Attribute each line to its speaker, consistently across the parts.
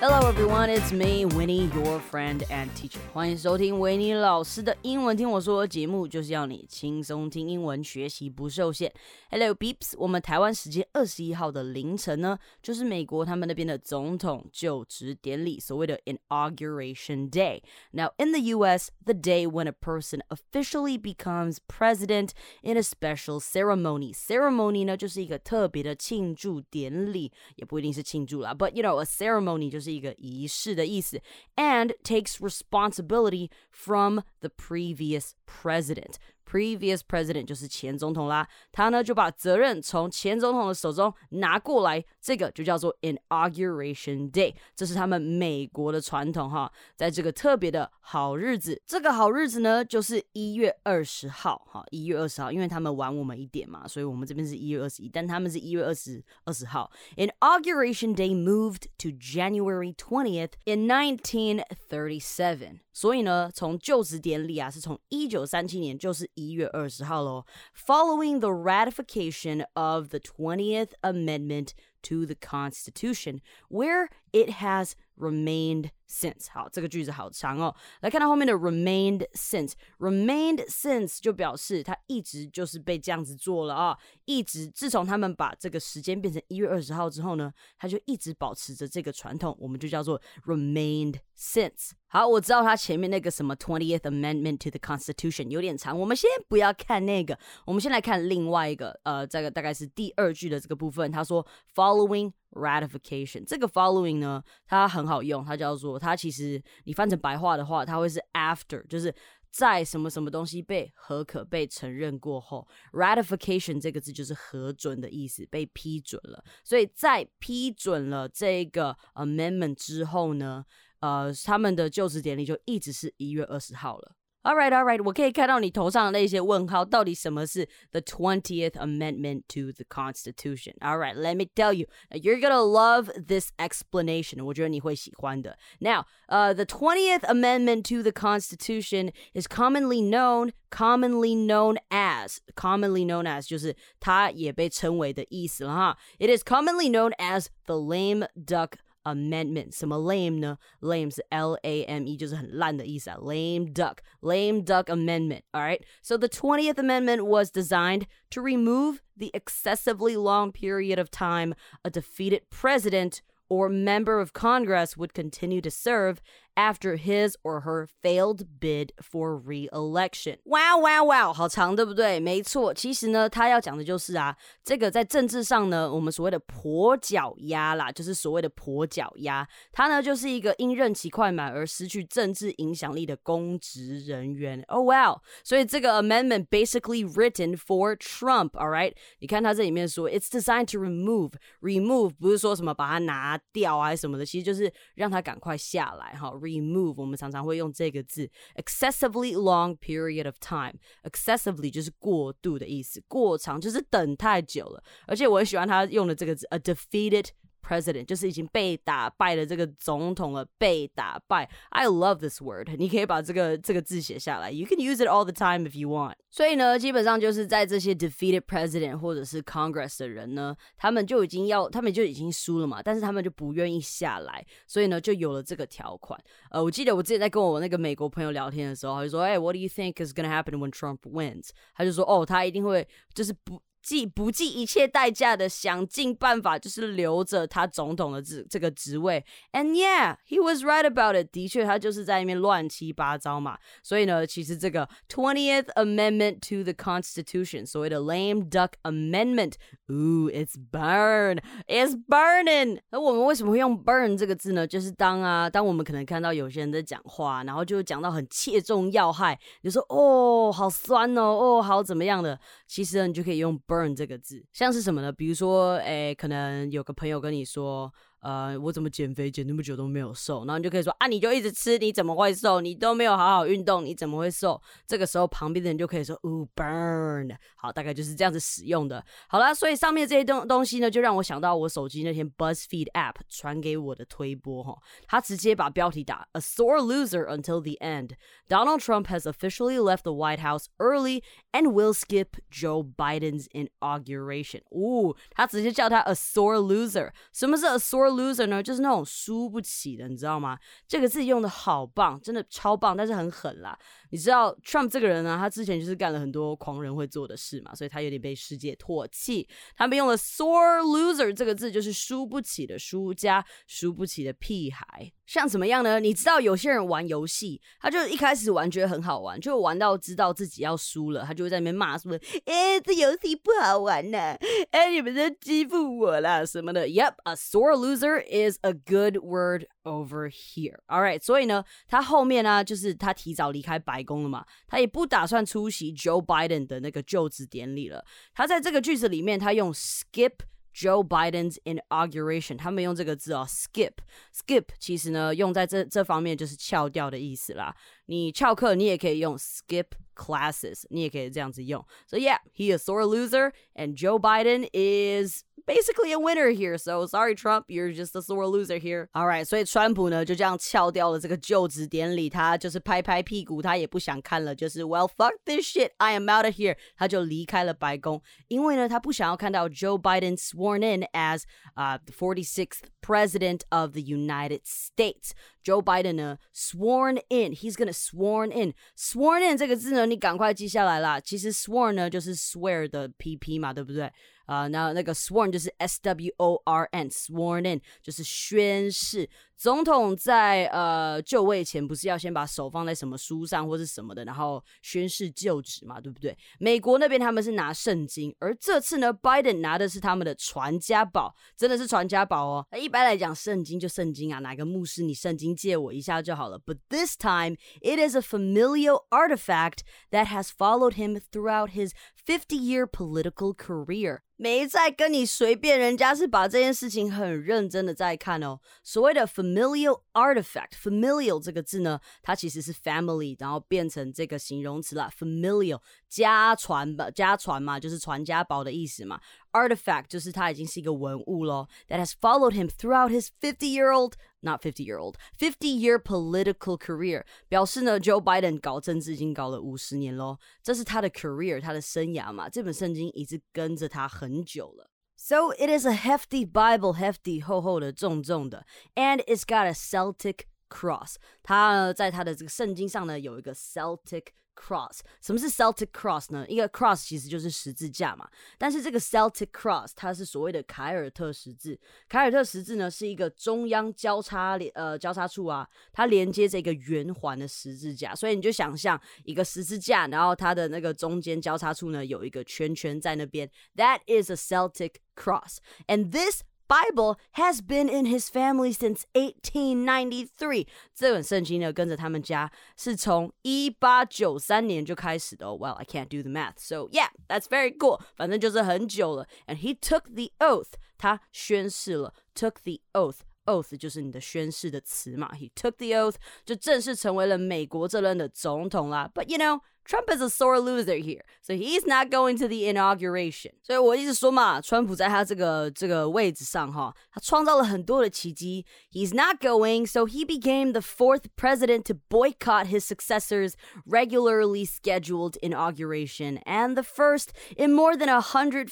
Speaker 1: Hello everyone, it's me, Winnie, your friend and teacher. 欢迎收听维尼老师的英文听我说节目，就是要你轻松听英文，学习不受限。Hello peeps，我们台湾时间二十一号的凌晨呢，就是美国他们那边的总统就职典礼，所谓的 Inauguration Day. Now in the U.S., the day when a person officially becomes president in a special ceremony. Ceremony 呢，就是一个特别的庆祝典礼，也不一定是庆祝啦，but you know a ceremony 就是 一个仪式的意思，and takes responsibility from the previous president. Previous president 就是前总统啦，他呢就把责任从前总统的手中拿过来，这个就叫做 Inauguration Day，这是他们美国的传统哈。在这个特别的好日子，这个好日子呢就是一月二十号哈，一月二十号，因为他们晚我们一点嘛，所以我们这边是一月二十一，但他们是一月二十二十号。Inauguration Day moved to January twentieth in nineteen thirty-seven。 所以呢，从就职典礼啊，是从一九三七年，就是一月二十号喽。Following the ratification of the twentieth amendment to the Constitution, where it has remained since。好，这个句子好长哦。来看到后面的 remained since，remained since 就表示它一直就是被这样子做了啊，一直自从他们把这个时间变成一月二十号之后呢，它就一直保持着这个传统，我们就叫做 remained since。好，我知道它前面那个什么 twentieth amendment to the Constitution 有点长，我们先不要看那个，我们先来看另外一个，呃，这个大概是第二句的这个部分，他说 following。ratification 这个 following 呢，它很好用，它叫做它其实你翻成白话的话，它会是 after，就是在什么什么东西被核可被承认过后，ratification 这个字就是核准的意思，被批准了。所以在批准了这个 amendment 之后呢，呃，他们的就职典礼就一直是一月二十号了。All right, all right，我可以看到你头上的那些问号，到底什么是 the twentieth amendment to the Constitution? All right, let me tell you, you're gonna love this explanation. 我觉得你会喜欢的。Now, uh, the twentieth amendment to the Constitution is commonly known, commonly known as, commonly known as 就是它也被称为的意思了哈。It is commonly known as the lame duck amendment 什么 lame 呢？lame 是 L A M E，就是很烂的意思啊。lame duck, lame duck amendment. All right. So the 20th Amendment was designed to remove the excessively long period of time a defeated president or member of Congress would continue to serve after his or her failed bid for re-election。哇哇哇，好长，对不对？没错，其实呢，他要讲的就是啊，这个在政治上呢，我们所谓的跛脚鸭啦，就是所谓的跛脚鸭，他呢就是一个因任期快满而失去政治影响力的公职人员。Oh wow! 所以这个 amendment basically written for Trump。All right，你看他这里面说，it's designed to remove，remove 不是说什么把它拿掉啊什么的，其实就是让他赶快下来哈。remove，我们常常会用这个字，excessively long period of time。excessively 就是过度的意思，过长就是等太久了。而且我很喜欢他用的这个字，a defeated president，就是已经被打败的这个总统了，被打败。I love this word，你可以把这个这个字写下来。You can use it all the time if you want。所以呢，基本上就是在这些 defeated president 或者是 Congress 的人呢，他们就已经要，他们就已经输了嘛，但是他们就不愿意下来，所以呢，就有了这个条款。呃，我记得我之前在跟我那个美国朋友聊天的时候，他就说，哎，What do you think is gonna happen when Trump wins？他就说，哦，他一定会就是不。计不计一切代价的想尽办法，就是留着他总统的这这个职位。And yeah, he was right about it。的确，他就是在那边乱七八糟嘛。所以呢，其实这个 Twentieth Amendment to the Constitution，所谓的 Lame Duck amendment。oh，it's burn, it's burning。而我们为什么会用 burn 这个字呢？就是当啊，当我们可能看到有些人在讲话，然后就讲到很切中要害，你说哦，好酸哦，哦，好怎么样的，其实呢，你就可以用。Burn 这个字像是什么呢？比如说，哎，可能有个朋友跟你说。呃，我怎么减肥减那么久都没有瘦？然后你就可以说啊，你就一直吃，你怎么会瘦？你都没有好好运动，你怎么会瘦？这个时候旁边的人就可以说，哦，burn，好，大概就是这样子使用的。好了，所以上面这些东东西呢，就让我想到我手机那天 BuzzFeed app 传给我的推播哈，他直接把标题打 A sore loser until the end. Donald Trump has officially left the White House early and will skip Joe Biden's inauguration. 哦，他直接叫他 a sore loser。什么是 a sore loser 呢，就是那种输不起的，你知道吗？这个字用的好棒，真的超棒，但是很狠啦。你知道 Trump 这个人呢，他之前就是干了很多狂人会做的事嘛，所以他有点被世界唾弃。他们用了 sore loser 这个字，就是输不起的输家，输不起的屁孩。像怎么样呢？你知道有些人玩游戏，他就一开始玩觉得很好玩，就玩到知道自己要输了，他就会在那边骂说：“哎，这游戏不好玩呐！哎，你们在欺负我啦什么的。” Yep，a sore loser is a good word over here. All right，所以呢，他后面呢，就是他提早离开白宫了嘛，他也不打算出席 Joe Biden 的那个就职典礼了。他在这个句子里面，他用 skip。Joe Biden's inauguration，他们用这个字哦，skip，skip，其实呢，用在这这方面就是翘掉的意思啦。你翘课，你也可以用 skip classes，你也可以这样子用。So yeah, he is sore loser, and Joe Biden is basically a winner here. So sorry, Trump, you're just a sore loser here. All right，所以川普呢就这样翘掉了这个就职典礼，他就是拍拍屁股，他也不想看了，就是 Well fuck this shit, I am out of here，他就离开了白宫，因为呢他不想要看到 Joe Biden sworn in as uh the 46th president of the United States. Joe Biden 呢 sworn in, he's gonna sworn in. Sworn in 这个字呢，你赶快记下来啦。其实 sworn 呢就是 swear 的 pp 嘛，对不对？ 啊，那那个 sworn 就是 s w o r n，sworn in 就是宣誓。 总统在呃就位前不是要先把手放在什么书上或是什么的，然后宣誓就职嘛，对不对？美国那边他们是拿圣经，而这次呢，Biden 拿的是他们的传家宝，真的是传家宝哦。一般来讲，圣经就圣经啊，哪个牧师你圣经借我一下就好了。But this time it is a familial artifact that has followed him throughout his 50-year political career。没在跟你随便，人家是把这件事情很认真的在看哦。所谓的 familial familial artifact，familial 这个字呢，它其实是 family，然后变成这个形容词啦。familial 家传吧，家传嘛，就是传家宝的意思嘛。artifact 就是它已经是一个文物咯。That has followed him throughout his 50-year-old not 50 year old, 50 year political career，表示呢，Joe Biden 搞政治已经搞了五十年咯，这是他的 career，他的生涯嘛。这本圣经一直跟着他很久了。So it is a hefty Bible, hefty 厚厚的、重重的，and it's got a Celtic cross。它在它的这个圣经上呢有一个 Celtic Cross，什么是 Celtic Cross 呢？一个 cross 其实就是十字架嘛，但是这个 Celtic Cross 它是所谓的凯尔特十字。凯尔特十字呢是一个中央交叉连呃交叉处啊，它连接着一个圆环的十字架，所以你就想象一个十字架，然后它的那个中间交叉处呢有一个圈圈在那边。That is a Celtic Cross，and this Bible has been in his family since 1893。这本圣经呢，跟着他们家是从一八九三年就开始的。Well, I can't do the math, so yeah, that's very cool. 反正就是很久了。And he took the oath，他宣誓了。Took the oath。oath 就是你的宣誓的词嘛，he took the oath 就正式成为了美国这任的总统啦。But you know, Trump is a sore loser here, so he's not going to the inauguration. 所以我一直说嘛，川普在他这个这个位置上哈，他创造了很多的奇迹。He's not going, so he became the fourth president to boycott his successor's regularly scheduled inauguration and the first in more than 150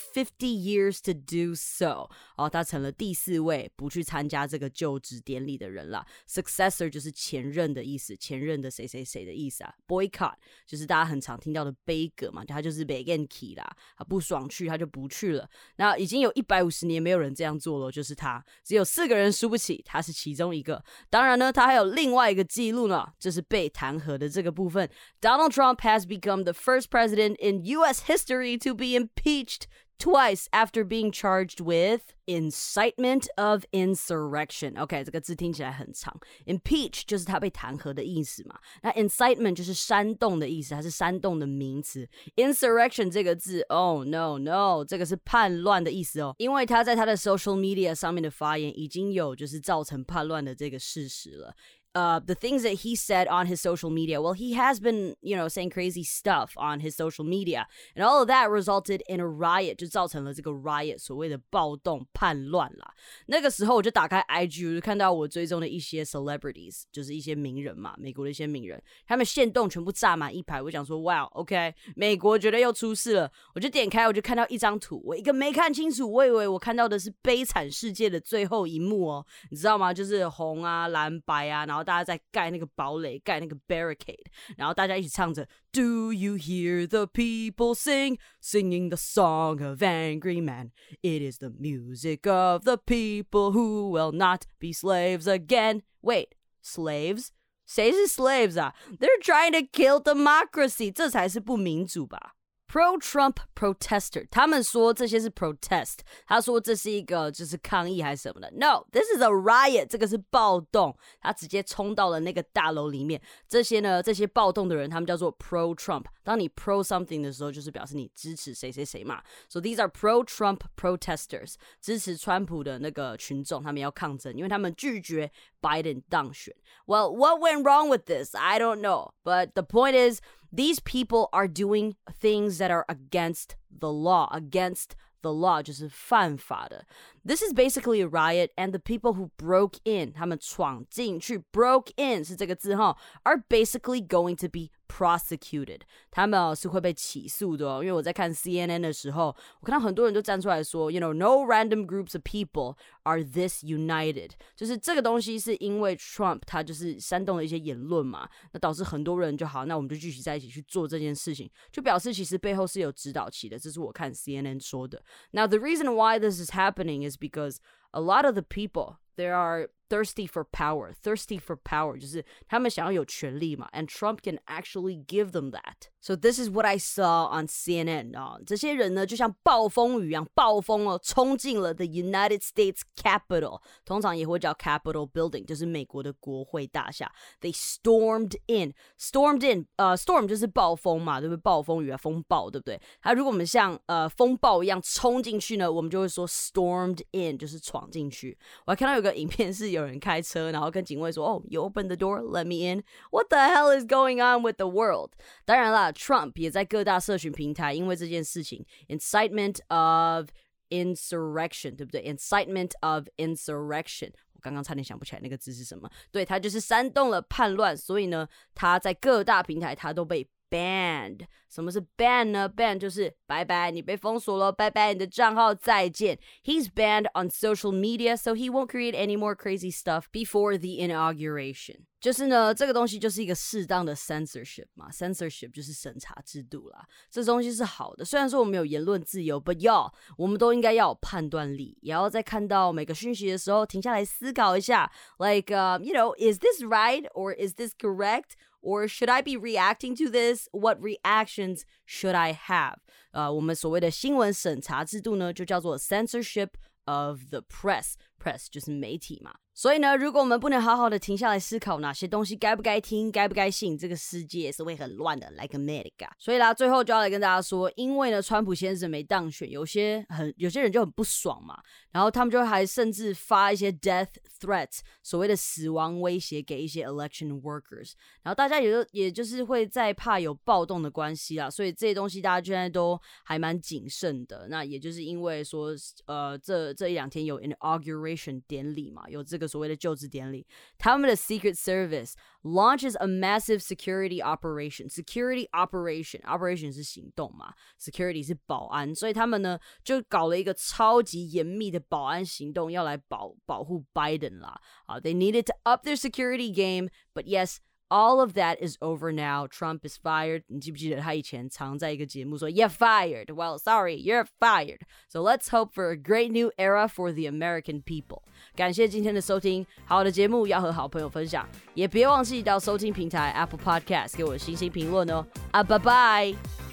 Speaker 1: years to do so. 哦，他成了第四位不去参加这个就职典礼的人了。Successor 就是前任的意思，前任的谁谁谁的意思啊。Boycott 就是大。 他很常听到的悲歌嘛，他就是 begin key 啦，他不爽去他就不去了。那已经有一百五十年没有人这样做了，就是他，只有四个人输不起，他是其中一个。当然呢，他还有另外一个记录呢，就是被弹劾的这个部分。Donald Trump has become the first president in U.S. history to be impeached twice after being charged with incitement of insurrection. OK，这个字听起来很长。Impeach 就是他被弹劾的意思嘛。那 incitement 就是煽动的意思，它是煽动的名词。Insurrection 这个字，Oh no no，这个是叛乱的意思哦。因为他在他的 social media 上面的发言已经有就是造成叛乱的这个事实了。 uh, the things that he said on his social media. Well, he has been, you know, saying crazy stuff on his social media, and all of that resulted in a riot，就造成了这个 riot 所谓的暴动叛乱啦。那个时候我就打开 IG，我就看到我追踪的一些 celebrities，就是一些名人嘛，美国的一些名人，他们线动全部炸满一排。我想说，哇，OK，美国觉得又出事了。我就点开，我就看到一张图，我一个没看清楚，我以为我看到的是《悲惨世界》的最后一幕哦，你知道吗？就是红啊、蓝白啊，然后。 大家在盖那个堡垒，盖那个 barricade，然后大家一起唱着 Do you hear the people sing, singing the song of angry man? It is the music of the people who will not be slaves again. Wait, slaves? 谁是 slaves 啊？They're trying to kill democracy，这才是不民主吧 ？Pro-Trump protester，他们说这些是 protest，他说这是一个就是抗议还是什么的。No，this is a riot，这个是暴动。他直接冲到了那个大楼里面。这些呢，这些暴动的人，他们叫做 pro-Trump。当你 pro something 的时候，就是表示你支持谁谁谁嘛。So these are pro-Trump protesters，支持川普的那个群众，他们要抗争，因为他们拒绝 Biden 当选。Well, what went wrong with this? I don't know. But the point is these people are doing things that are against the law, against the law 就是犯法的。This is basically a riot, and the people who broke in，他们闯进去，broke in 是这个字哈，are basically going to be prosecuted，他们哦是会被起诉的哦。因为我在看 CNN 的时候，我看到很多人就站出来说，you know no random groups of people are this united，就是这个东西是因为 Trump 他就是煽动了一些言论嘛，那导致很多人就好，那我们就聚集在一起去做这件事情，就表示其实背后是有指导期的。这是我看 CNN 说的。Now the reason why this is happening is because a lot of the people there are thirsty for power, thirsty for power，就是他们想要有权利嘛，and Trump can actually give them that. So this is what I saw on CNN 啊，这些人呢就像暴风雨一样，暴风哦冲进了 the United States Capitol，通常也会叫 Capitol Building，就是美国的国会大厦。They stormed in，stormed in，呃，storm 就是暴风嘛，对不对？暴风雨啊，风暴，对不对？它如果我们像呃风暴一样冲进去呢，我们就会说 stormed in，就是闯进去。我还看到有个影片是有。 有人开车，然后跟警卫说：“哦，You open the door, let me in. What the hell is going on with the world？” 当然啦，Trump 也在各大社群平台因为这件事情，incitement of insurrection，对不对？incitement of insurrection。我刚刚差点想不起来那个字是什么。对他就是煽动了叛乱，所以呢，他在各大平台他都被 banned。什么是 ban 呢？ban 就是拜拜，你被封锁了，拜拜，你的账号再见。He's banned on social media, so he won't create any more crazy stuff before the inauguration. 就是呢，这个东西就是一个适当的 censorship 嘛，censorship 就是审查制度啦。这东西是好的，虽然说我们有言论自由，but 要我们都应该要有判断力，也要在看到每个讯息的时候停下来思考一下，like, uh, you know, is this right or is this correct? Or should I be reacting to this? What reactions should I have? 呃，我们所谓的新闻审查制度呢，就叫做 censorship of the press。press 就是媒体嘛。 所以呢，如果我们不能好好的停下来思考哪些东西该不该听、该不该信，这个世界是会很乱的，like America。所以啦，最后就要来跟大家说，因为呢，川普先生没当选，有些很有些人就很不爽嘛，然后他们就还甚至发一些 death threats，所谓的死亡威胁给一些 election workers。然后大家也就也就是会在怕有暴动的关系啦，所以这些东西大家现在都还蛮谨慎的。那也就是因为说，呃，这这一两天有 inauguration 典礼嘛，有这个。所谓的就职典礼，他们的 Secret Service launches a massive security operation. Security operation operation 是行动嘛，security 是保安，所以他们呢就搞了一个超级严密的保安行动，要来保保护 Biden 啦。啊，They needed to up their security game, but yes. All of that is over now. Trump is fired. 你记不记得他以前常在一个节目说 "You're fired"? Well, sorry, you're fired. So let's hope for a great new era for the American people. 感谢今天的收听，好的节目要和好朋友分享，也别忘记到收听平台 Apple Podcast 给我星星评论哦。啊，拜拜。